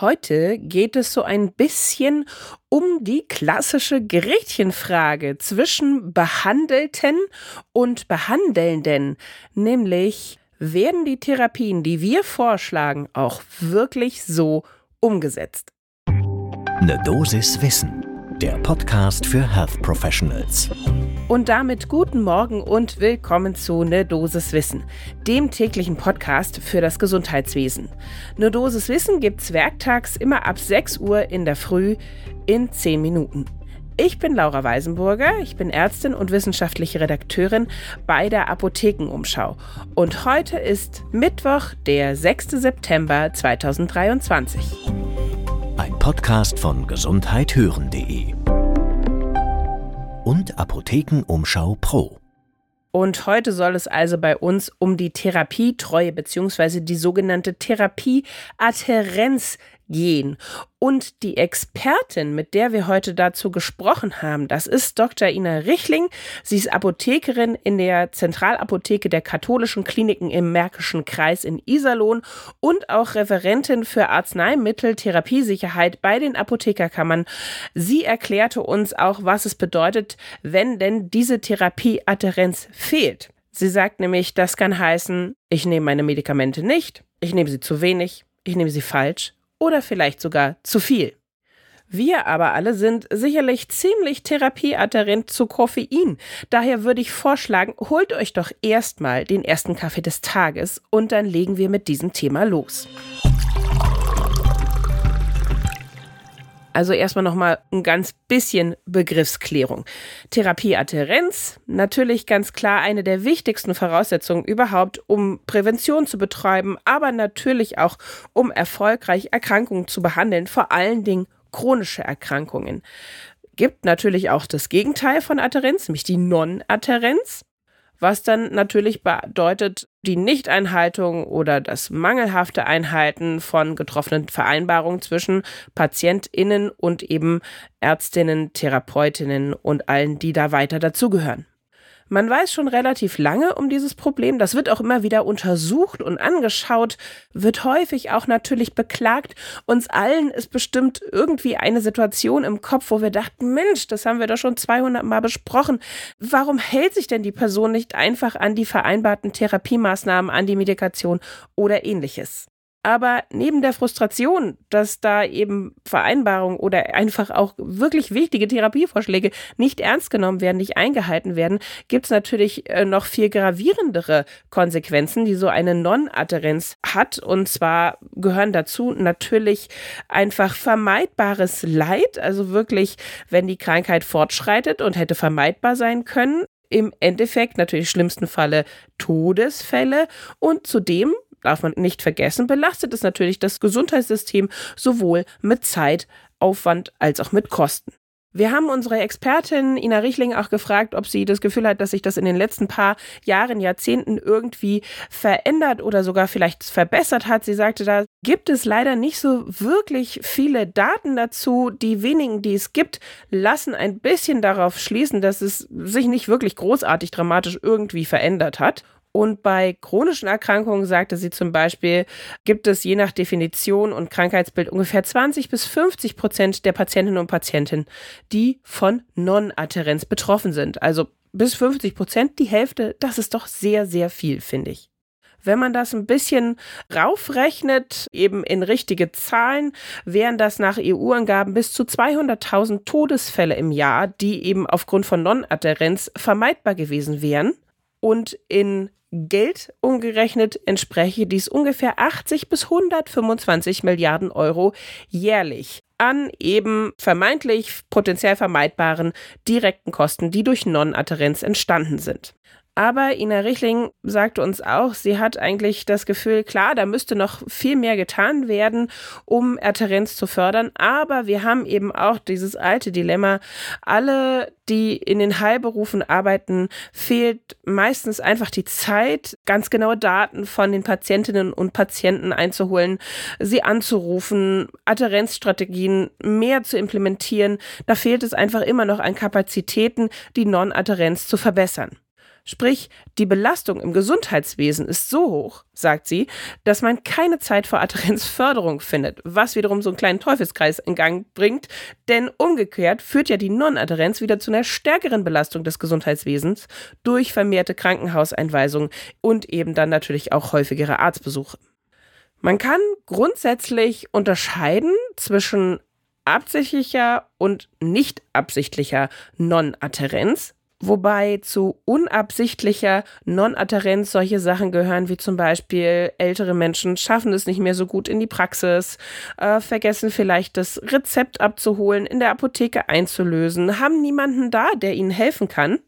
Heute geht es so ein bisschen um die klassische Gretchenfrage zwischen Behandelten und Behandelnden, nämlich werden die Therapien, die wir vorschlagen, auch wirklich so umgesetzt? Eine Dosis Wissen, der Podcast für Health Professionals. Und damit guten Morgen und willkommen zu Ne Dosis Wissen, dem täglichen Podcast für das Gesundheitswesen. Ne Dosis Wissen gibt's werktags immer ab 6 Uhr in der Früh in 10 Minuten. Ich bin Laura Weisenburger, ich bin Ärztin und wissenschaftliche Redakteurin bei der Apothekenumschau. Und heute ist Mittwoch, der 6. September 2023. Ein Podcast von gesundheithören.de und Apothekenumschau Pro. Und heute soll es also bei uns um die Therapietreue bzw. die sogenannte Therapieadhärenz gehen. Und die Expertin, mit der wir heute dazu gesprochen haben, das ist Dr. Ina Richling. Sie ist Apothekerin in der Zentralapotheke der katholischen Kliniken im Märkischen Kreis in Iserlohn und auch Referentin für Arzneimitteltherapiesicherheit bei den Apothekerkammern. Sie erklärte uns auch, was es bedeutet, wenn denn diese Therapieadherenz fehlt. Sie sagt nämlich, das kann heißen, ich nehme meine Medikamente nicht, ich nehme sie zu wenig, ich nehme sie falsch oder vielleicht sogar zu viel. Wir aber alle sind sicherlich ziemlich therapieadherent zu Koffein. Daher würde ich vorschlagen, holt euch doch erstmal den ersten Kaffee des Tages und dann legen wir mit diesem Thema los. Also erstmal nochmal ein ganz bisschen Begriffsklärung. Therapieadhärenz, natürlich ganz klar eine der wichtigsten Voraussetzungen überhaupt, um Prävention zu betreiben, aber natürlich auch, um erfolgreich Erkrankungen zu behandeln, vor allen Dingen chronische Erkrankungen. Gibt natürlich auch das Gegenteil von Adhärenz, nämlich die Non-Adhärenz was dann natürlich bedeutet, die Nichteinhaltung oder das mangelhafte Einhalten von getroffenen Vereinbarungen zwischen PatientInnen und eben Ärztinnen, Therapeutinnen und allen, die da weiter dazugehören. Man weiß schon relativ lange um dieses Problem. Das wird auch immer wieder untersucht und angeschaut, wird häufig auch natürlich beklagt. Uns allen ist bestimmt irgendwie eine Situation im Kopf, wo wir dachten, Mensch, das haben wir doch schon 200 Mal besprochen. Warum hält sich denn die Person nicht einfach an die vereinbarten Therapiemaßnahmen, an die Medikation oder ähnliches? Aber neben der Frustration, dass da eben Vereinbarungen oder einfach auch wirklich wichtige Therapievorschläge nicht ernst genommen werden, nicht eingehalten werden, gibt es natürlich äh, noch viel gravierendere Konsequenzen, die so eine Non-Adherenz hat. Und zwar gehören dazu natürlich einfach vermeidbares Leid, also wirklich, wenn die Krankheit fortschreitet und hätte vermeidbar sein können, im Endeffekt natürlich schlimmsten Falle Todesfälle und zudem darf man nicht vergessen, belastet es natürlich das Gesundheitssystem sowohl mit Zeit, Aufwand als auch mit Kosten. Wir haben unsere Expertin Ina Richling auch gefragt, ob sie das Gefühl hat, dass sich das in den letzten paar Jahren, Jahrzehnten irgendwie verändert oder sogar vielleicht verbessert hat. Sie sagte, da gibt es leider nicht so wirklich viele Daten dazu. Die wenigen, die es gibt, lassen ein bisschen darauf schließen, dass es sich nicht wirklich großartig dramatisch irgendwie verändert hat. Und bei chronischen Erkrankungen, sagte sie zum Beispiel, gibt es je nach Definition und Krankheitsbild ungefähr 20 bis 50 Prozent der Patientinnen und Patienten, die von Non-Adherenz betroffen sind. Also bis 50 Prozent, die Hälfte, das ist doch sehr, sehr viel, finde ich. Wenn man das ein bisschen raufrechnet, eben in richtige Zahlen, wären das nach EU-Angaben bis zu 200.000 Todesfälle im Jahr, die eben aufgrund von Non-Adherenz vermeidbar gewesen wären. Und in Geld umgerechnet entspreche dies ungefähr 80 bis 125 Milliarden Euro jährlich an eben vermeintlich potenziell vermeidbaren direkten Kosten, die durch Non-Adherenz entstanden sind. Aber Ina Richling sagte uns auch, sie hat eigentlich das Gefühl, klar, da müsste noch viel mehr getan werden, um Adherenz zu fördern. Aber wir haben eben auch dieses alte Dilemma, alle, die in den Heilberufen arbeiten, fehlt meistens einfach die Zeit, ganz genaue Daten von den Patientinnen und Patienten einzuholen, sie anzurufen, Adherenzstrategien mehr zu implementieren. Da fehlt es einfach immer noch an Kapazitäten, die Non-Adherenz zu verbessern. Sprich, die Belastung im Gesundheitswesen ist so hoch, sagt sie, dass man keine Zeit für Adherenzförderung findet, was wiederum so einen kleinen Teufelskreis in Gang bringt, denn umgekehrt führt ja die Non-Adherenz wieder zu einer stärkeren Belastung des Gesundheitswesens durch vermehrte Krankenhauseinweisungen und eben dann natürlich auch häufigere Arztbesuche. Man kann grundsätzlich unterscheiden zwischen absichtlicher und nicht absichtlicher Non-Adherenz. Wobei zu unabsichtlicher Non-Adherenz solche Sachen gehören wie zum Beispiel ältere Menschen schaffen es nicht mehr so gut in die Praxis, äh, vergessen vielleicht das Rezept abzuholen, in der Apotheke einzulösen, haben niemanden da, der ihnen helfen kann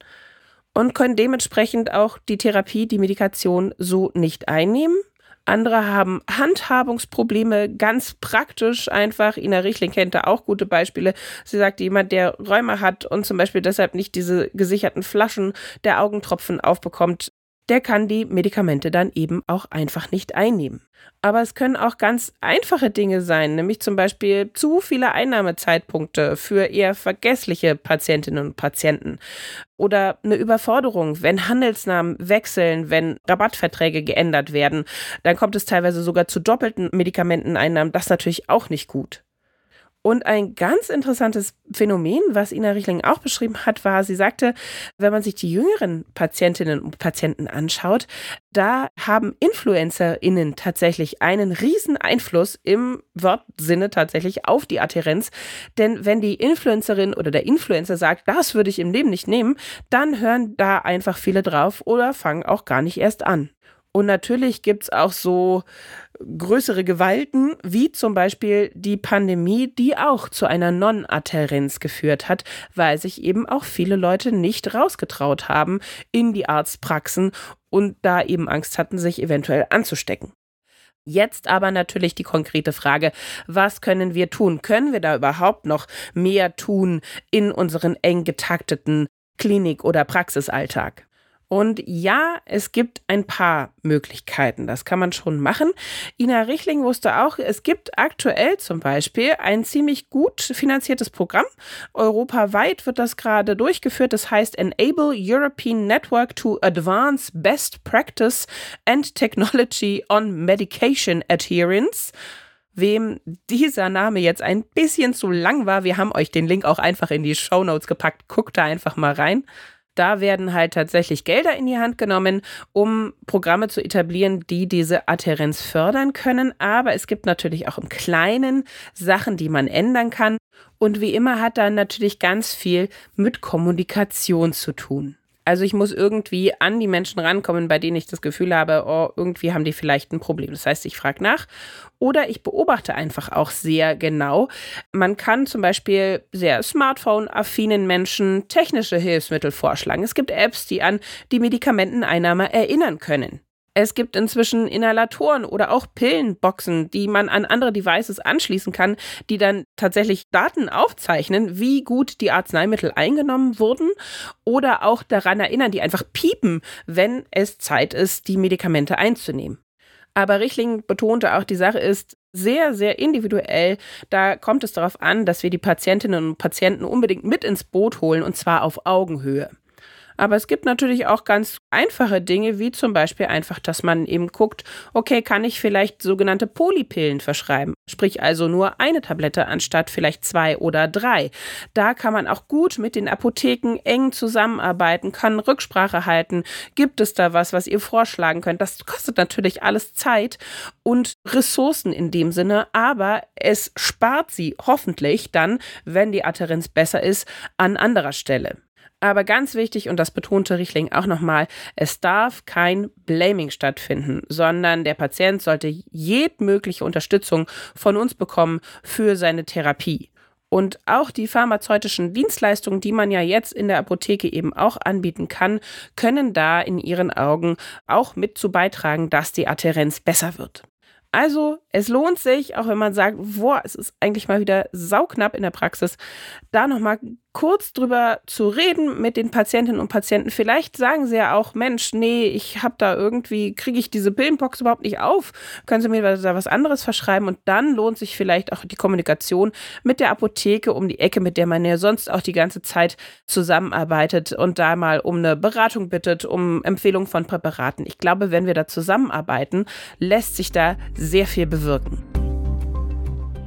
und können dementsprechend auch die Therapie, die Medikation so nicht einnehmen. Andere haben Handhabungsprobleme, ganz praktisch einfach. Ina Richling kennt da auch gute Beispiele. Sie sagt, jemand, der Rheuma hat und zum Beispiel deshalb nicht diese gesicherten Flaschen der Augentropfen aufbekommt, der kann die Medikamente dann eben auch einfach nicht einnehmen. Aber es können auch ganz einfache Dinge sein, nämlich zum Beispiel zu viele Einnahmezeitpunkte für eher vergessliche Patientinnen und Patienten oder eine Überforderung, wenn Handelsnamen wechseln, wenn Rabattverträge geändert werden, dann kommt es teilweise sogar zu doppelten Medikamenteneinnahmen. Das ist natürlich auch nicht gut. Und ein ganz interessantes Phänomen, was Ina Richling auch beschrieben hat, war, sie sagte, wenn man sich die jüngeren Patientinnen und Patienten anschaut, da haben InfluencerInnen tatsächlich einen riesen Einfluss im Wortsinne tatsächlich auf die Adherenz. Denn wenn die Influencerin oder der Influencer sagt, das würde ich im Leben nicht nehmen, dann hören da einfach viele drauf oder fangen auch gar nicht erst an. Und natürlich gibt es auch so größere Gewalten, wie zum Beispiel die Pandemie, die auch zu einer Non-Adherenz geführt hat, weil sich eben auch viele Leute nicht rausgetraut haben in die Arztpraxen und da eben Angst hatten, sich eventuell anzustecken. Jetzt aber natürlich die konkrete Frage, was können wir tun? Können wir da überhaupt noch mehr tun in unseren eng getakteten Klinik- oder Praxisalltag? Und ja, es gibt ein paar Möglichkeiten. Das kann man schon machen. Ina Richling wusste auch, es gibt aktuell zum Beispiel ein ziemlich gut finanziertes Programm. Europaweit wird das gerade durchgeführt. Das heißt Enable European Network to Advance Best Practice and Technology on Medication Adherence. Wem dieser Name jetzt ein bisschen zu lang war, wir haben euch den Link auch einfach in die Show Notes gepackt. Guckt da einfach mal rein. Da werden halt tatsächlich Gelder in die Hand genommen, um Programme zu etablieren, die diese Adherenz fördern können. Aber es gibt natürlich auch im Kleinen Sachen, die man ändern kann. Und wie immer hat dann natürlich ganz viel mit Kommunikation zu tun. Also ich muss irgendwie an die Menschen rankommen, bei denen ich das Gefühl habe, oh, irgendwie haben die vielleicht ein Problem. Das heißt, ich frage nach oder ich beobachte einfach auch sehr genau. Man kann zum Beispiel sehr smartphone-affinen Menschen technische Hilfsmittel vorschlagen. Es gibt Apps, die an die Medikamenteneinnahme erinnern können. Es gibt inzwischen Inhalatoren oder auch Pillenboxen, die man an andere Devices anschließen kann, die dann tatsächlich Daten aufzeichnen, wie gut die Arzneimittel eingenommen wurden oder auch daran erinnern, die einfach piepen, wenn es Zeit ist, die Medikamente einzunehmen. Aber Richling betonte auch, die Sache ist sehr, sehr individuell. Da kommt es darauf an, dass wir die Patientinnen und Patienten unbedingt mit ins Boot holen und zwar auf Augenhöhe. Aber es gibt natürlich auch ganz einfache Dinge, wie zum Beispiel einfach, dass man eben guckt, okay, kann ich vielleicht sogenannte Polypillen verschreiben? Sprich also nur eine Tablette anstatt vielleicht zwei oder drei. Da kann man auch gut mit den Apotheken eng zusammenarbeiten, kann Rücksprache halten. Gibt es da was, was ihr vorschlagen könnt? Das kostet natürlich alles Zeit und Ressourcen in dem Sinne, aber es spart sie hoffentlich dann, wenn die Adherenz besser ist, an anderer Stelle. Aber ganz wichtig, und das betonte Richling auch nochmal, es darf kein Blaming stattfinden, sondern der Patient sollte jedmögliche Unterstützung von uns bekommen für seine Therapie. Und auch die pharmazeutischen Dienstleistungen, die man ja jetzt in der Apotheke eben auch anbieten kann, können da in ihren Augen auch mit zu beitragen, dass die Adherenz besser wird. Also, es lohnt sich, auch wenn man sagt, boah, es ist eigentlich mal wieder sauknapp in der Praxis, da nochmal kurz drüber zu reden mit den Patientinnen und Patienten. Vielleicht sagen sie ja auch, Mensch, nee, ich habe da irgendwie, kriege ich diese Pillenbox überhaupt nicht auf. Können Sie mir da was anderes verschreiben? Und dann lohnt sich vielleicht auch die Kommunikation mit der Apotheke um die Ecke, mit der man ja sonst auch die ganze Zeit zusammenarbeitet und da mal um eine Beratung bittet, um Empfehlungen von Präparaten. Ich glaube, wenn wir da zusammenarbeiten, lässt sich da sehr viel bewirken.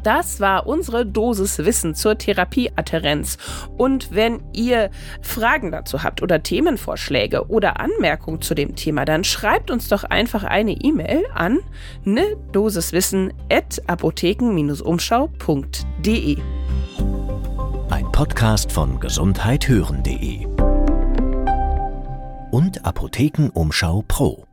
Das war unsere Dosis Wissen zur Therapieadherenz. Und wenn ihr Fragen dazu habt oder Themenvorschläge oder Anmerkungen zu dem Thema, dann schreibt uns doch einfach eine E-Mail an ne dosiswissen@apotheken-umschau.de. Ein Podcast von gesundheithören.de und Apothekenumschau Pro.